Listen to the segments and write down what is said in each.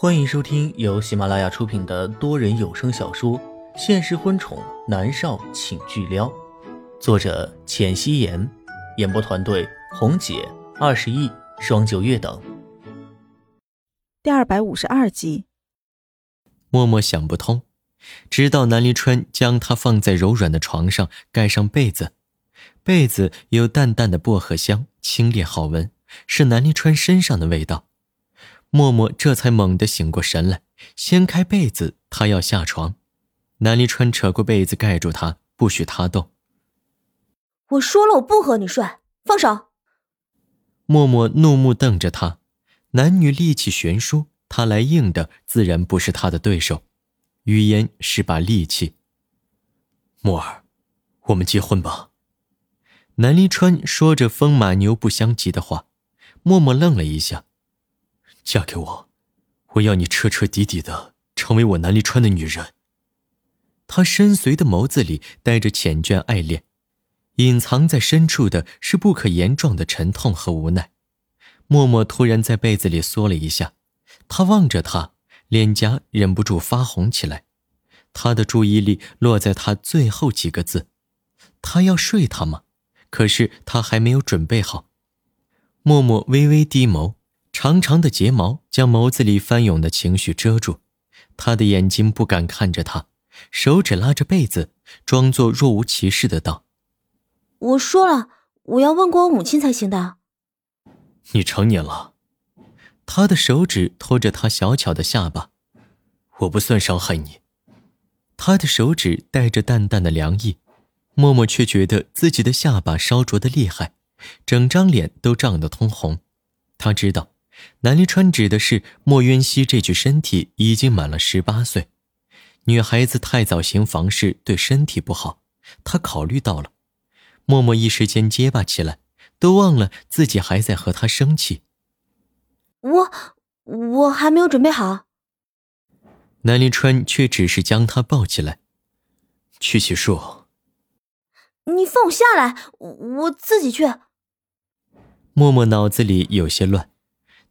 欢迎收听由喜马拉雅出品的多人有声小说《现实婚宠男少请巨撩》，作者：浅汐颜，演播团队：红姐、二十亿、双九月等。第二百五十二集，默默想不通，直到南离川将她放在柔软的床上，盖上被子，被子有淡淡的薄荷香，清冽好闻，是南离川身上的味道。默默这才猛地醒过神来，掀开被子，他要下床。南离川扯过被子盖住他，不许他动。我说了，我不和你睡，放手。默默怒目瞪着他，男女力气悬殊，他来硬的自然不是他的对手，语言是把利器。默儿，我们结婚吧。南离川说着风马牛不相及的话，默默愣了一下。嫁给我，我要你彻彻底底的成为我南离川的女人。他深邃的眸子里带着缱绻爱恋，隐藏在深处的是不可言状的沉痛和无奈。默默突然在被子里缩了一下，他望着他，脸颊忍不住发红起来。他的注意力落在他最后几个字：“他要睡他吗？”可是他还没有准备好。默默微微低眸。长长的睫毛将眸子里翻涌的情绪遮住，他的眼睛不敢看着他，手指拉着被子，装作若无其事的道：“我说了，我要问过我母亲才行的。”你成年了，他的手指托着他小巧的下巴，我不算伤害你。他的手指带着淡淡的凉意，默默却觉得自己的下巴烧灼的厉害，整张脸都涨得通红。他知道。南离川指的是莫渊熙这具身体已经满了十八岁，女孩子太早行房事对身体不好，他考虑到了。默默一时间结巴起来，都忘了自己还在和他生气。我我还没有准备好。南离川却只是将她抱起来，去洗漱。你放我下来，我自己去。默默脑子里有些乱。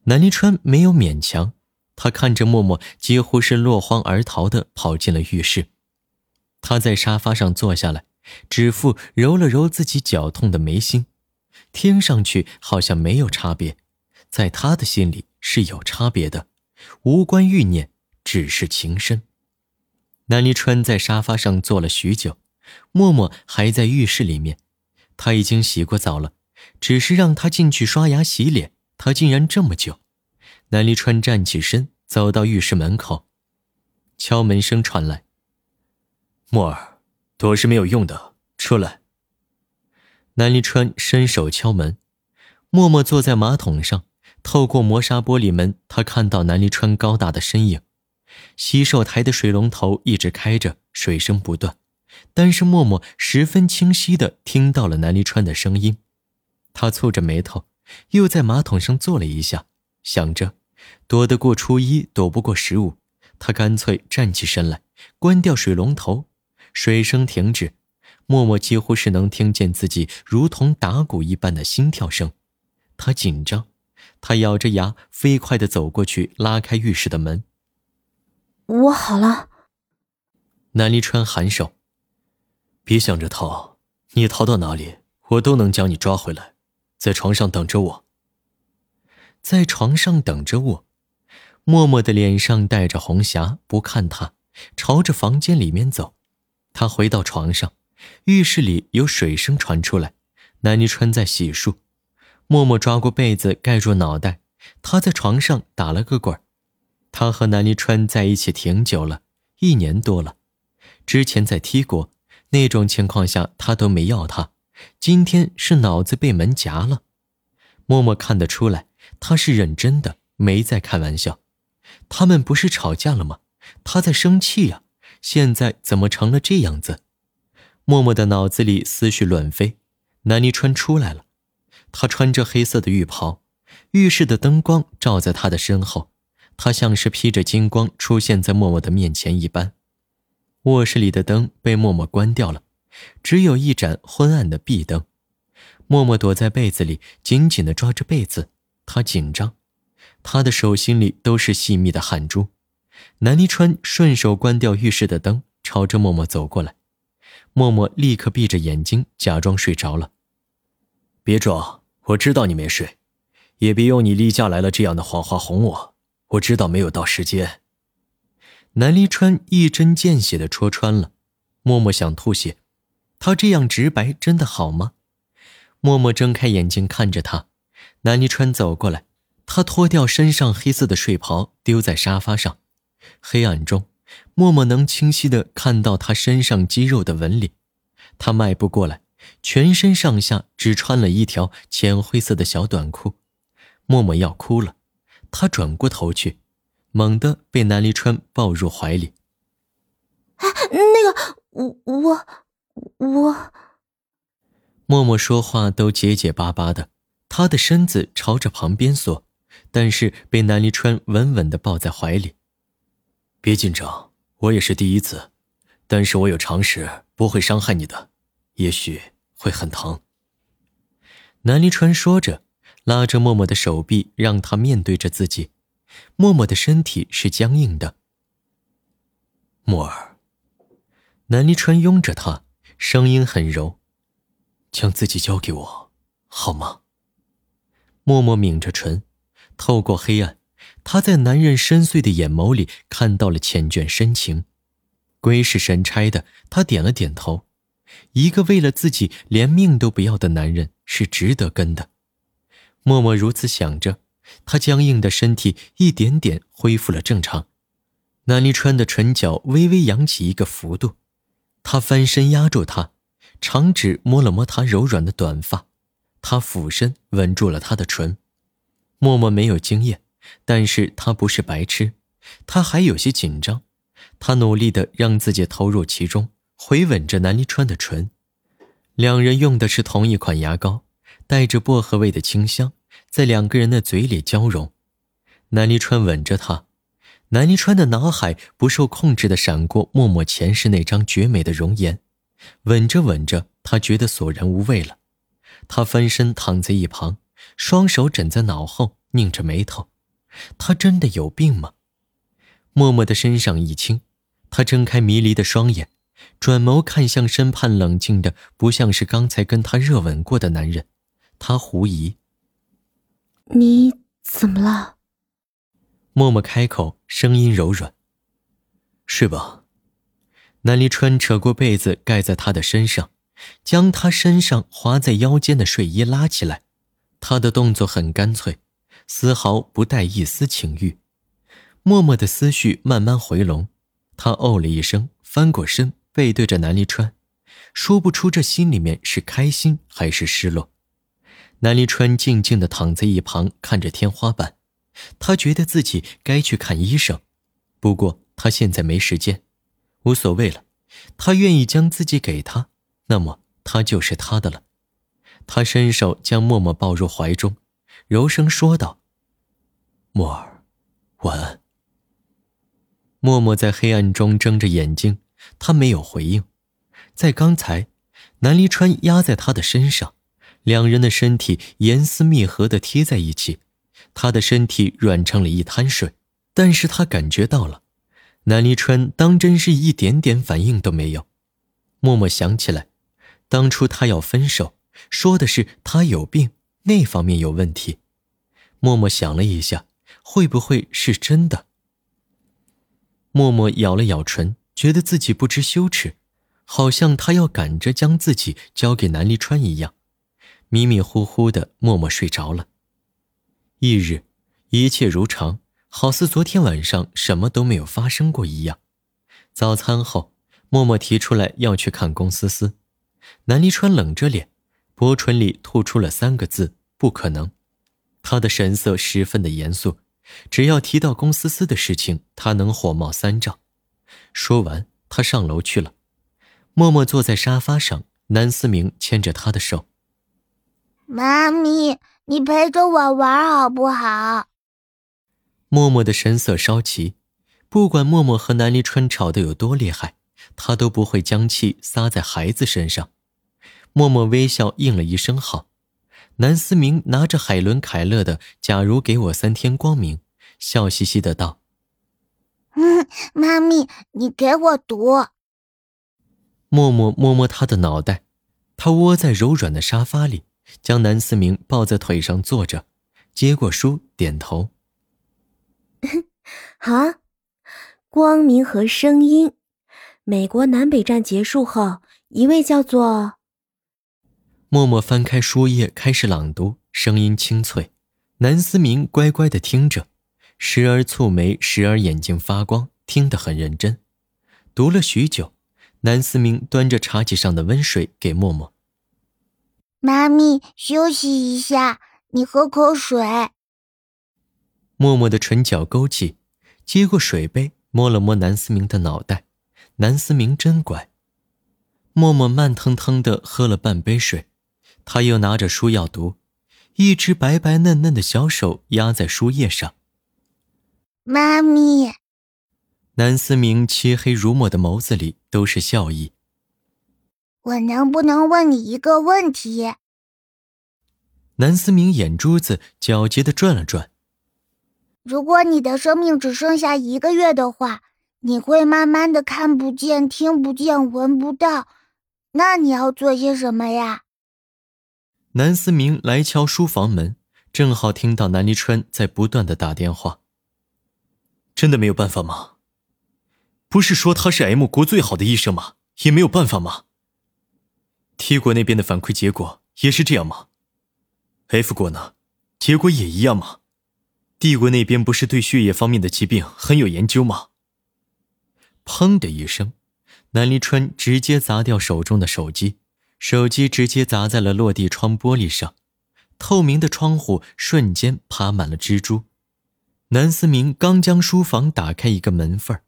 南离川没有勉强，他看着默默，几乎是落荒而逃的跑进了浴室。他在沙发上坐下来，指腹揉了揉自己绞痛的眉心，听上去好像没有差别，在他的心里是有差别的，无关欲念，只是情深。南离川在沙发上坐了许久，默默还在浴室里面，他已经洗过澡了，只是让他进去刷牙洗脸。他竟然这么久，南离川站起身，走到浴室门口，敲门声传来。默儿，躲是没有用的，出来。南离川伸手敲门，默默坐在马桶上，透过磨砂玻璃门，他看到南离川高大的身影。洗手台的水龙头一直开着，水声不断，但是默默十分清晰的听到了南离川的声音，他蹙着眉头。又在马桶上坐了一下，想着，躲得过初一，躲不过十五。他干脆站起身来，关掉水龙头，水声停止。默默几乎是能听见自己如同打鼓一般的心跳声。他紧张，他咬着牙，飞快地走过去，拉开浴室的门。我好了。南离川颔首，别想着逃，你逃到哪里，我都能将你抓回来。在床上等着我。在床上等着我，默默的脸上带着红霞，不看他，朝着房间里面走。他回到床上，浴室里有水声传出来，南泥川在洗漱。默默抓过被子盖住脑袋，他在床上打了个滚他和南泥川在一起挺久了，一年多了。之前在 T 国那种情况下，他都没要他。今天是脑子被门夹了，默默看得出来，他是认真的，没在开玩笑。他们不是吵架了吗？他在生气呀，现在怎么成了这样子？默默的脑子里思绪乱飞。南泥川出来了，他穿着黑色的浴袍，浴室的灯光照在他的身后，他像是披着金光出现在默默的面前一般。卧室里的灯被默默关掉了。只有一盏昏暗的壁灯，默默躲在被子里，紧紧地抓着被子。他紧张，他的手心里都是细密的汗珠。南离川顺手关掉浴室的灯，朝着默默走过来。默默立刻闭着眼睛，假装睡着了。别装，我知道你没睡，也别用你例假来了这样的谎话哄我。我知道没有到时间。南离川一针见血的戳穿了，默默想吐血。他这样直白真的好吗？默默睁开眼睛看着他，南离川走过来，他脱掉身上黑色的睡袍，丢在沙发上。黑暗中，默默能清晰的看到他身上肌肉的纹理。他迈步过来，全身上下只穿了一条浅灰色的小短裤。默默要哭了，他转过头去。猛地被南离川抱入怀里。哎，那个，我我我……默默说话都结结巴巴的，他的身子朝着旁边缩，但是被南离川稳稳的抱在怀里。别紧张，我也是第一次，但是我有常识，不会伤害你的，也许会很疼。南离川说着，拉着默默的手臂，让他面对着自己。默默的身体是僵硬的。默儿，南离川拥着她，声音很柔，将自己交给我，好吗？默默抿着唇，透过黑暗，她在男人深邃的眼眸里看到了缱绻深情。鬼使神差的，她点了点头。一个为了自己连命都不要的男人是值得跟的。默默如此想着。他僵硬的身体一点点恢复了正常，南离川的唇角微微扬起一个幅度，他翻身压住她，长指摸了摸她柔软的短发，他俯身吻住了她的唇。默默没有经验，但是他不是白痴，他还有些紧张，他努力的让自己投入其中，回吻着南离川的唇。两人用的是同一款牙膏，带着薄荷味的清香。在两个人的嘴里交融，南离川吻着她，南离川的脑海不受控制的闪过默默前世那张绝美的容颜，吻着吻着，他觉得索然无味了。他翻身躺在一旁，双手枕在脑后，拧着眉头。他真的有病吗？默默的身上一轻，他睁开迷离的双眼，转眸看向身畔冷静的不像是刚才跟他热吻过的男人，他狐疑。你怎么了？默默开口，声音柔软。睡吧。南离川扯过被子盖在他的身上，将他身上滑在腰间的睡衣拉起来。他的动作很干脆，丝毫不带一丝情欲。默默的思绪慢慢回笼，他哦了一声，翻过身，背对着南离川，说不出这心里面是开心还是失落。南离川静静地躺在一旁，看着天花板。他觉得自己该去看医生，不过他现在没时间，无所谓了。他愿意将自己给他，那么他就是他的了。他伸手将默默抱入怀中，柔声说道：“默儿，晚安。”默默在黑暗中睁着眼睛，他没有回应。在刚才，南离川压在他的身上。两人的身体严丝密合地贴在一起，他的身体软成了一滩水，但是他感觉到了，南离川当真是一点点反应都没有。默默想起来，当初他要分手，说的是他有病，那方面有问题。默默想了一下，会不会是真的？默默咬了咬唇，觉得自己不知羞耻，好像他要赶着将自己交给南离川一样。迷迷糊糊的，默默睡着了。翌日，一切如常，好似昨天晚上什么都没有发生过一样。早餐后，默默提出来要去看龚思思。南离川冷着脸，薄唇里吐出了三个字：“不可能。”他的神色十分的严肃，只要提到龚思思的事情，他能火冒三丈。说完，他上楼去了。默默坐在沙发上，南思明牵着他的手。妈咪，你陪着我玩好不好？默默的神色稍急，不管默默和南离川吵得有多厉害，他都不会将气撒在孩子身上。默默微笑应了一声好。南思明拿着海伦·凯勒的《假如给我三天光明》，笑嘻嘻的道：“嗯，妈咪，你给我读。”默默摸摸他的脑袋，他窝在柔软的沙发里，将南思明抱在腿上坐着，接过书，点头：“ 好啊，光明和声音。美国南北战结束后，一位叫做……”默默翻开书页，开始朗读，声音清脆。南思明乖乖的听着，时而蹙眉，时而眼睛发光，听得很认真。读了许久，南思明端着茶几上的温水给默默：“妈咪，休息一下，你喝口水。”默默的唇角勾起，接过水杯，摸了摸南思明的脑袋。南思明真乖。默默慢腾腾的喝了半杯水。他又拿着书要读，一只白白嫩嫩的小手压在书页上。妈咪，南思明漆黑如墨的眸子里都是笑意。我能不能问你一个问题？南思明眼珠子狡黠的转了转。如果你的生命只剩下一个月的话，你会慢慢的看不见、听不见、闻不到，那你要做些什么呀？南思明来敲书房门，正好听到南离川在不断的打电话。真的没有办法吗？不是说他是 M 国最好的医生吗？也没有办法吗？T 国那边的反馈结果也是这样吗？F 国呢？结果也一样吗？D 国那边不是对血液方面的疾病很有研究吗？砰的一声，南离川直接砸掉手中的手机。手机直接砸在了落地窗玻璃上，透明的窗户瞬间爬满了蜘蛛。南思明刚将书房打开一个门缝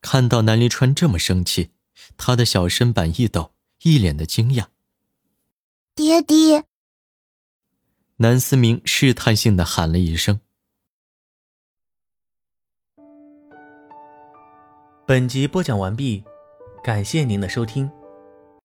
看到南离川这么生气，他的小身板一抖，一脸的惊讶。爹爹！南思明试探性的喊了一声。本集播讲完毕，感谢您的收听。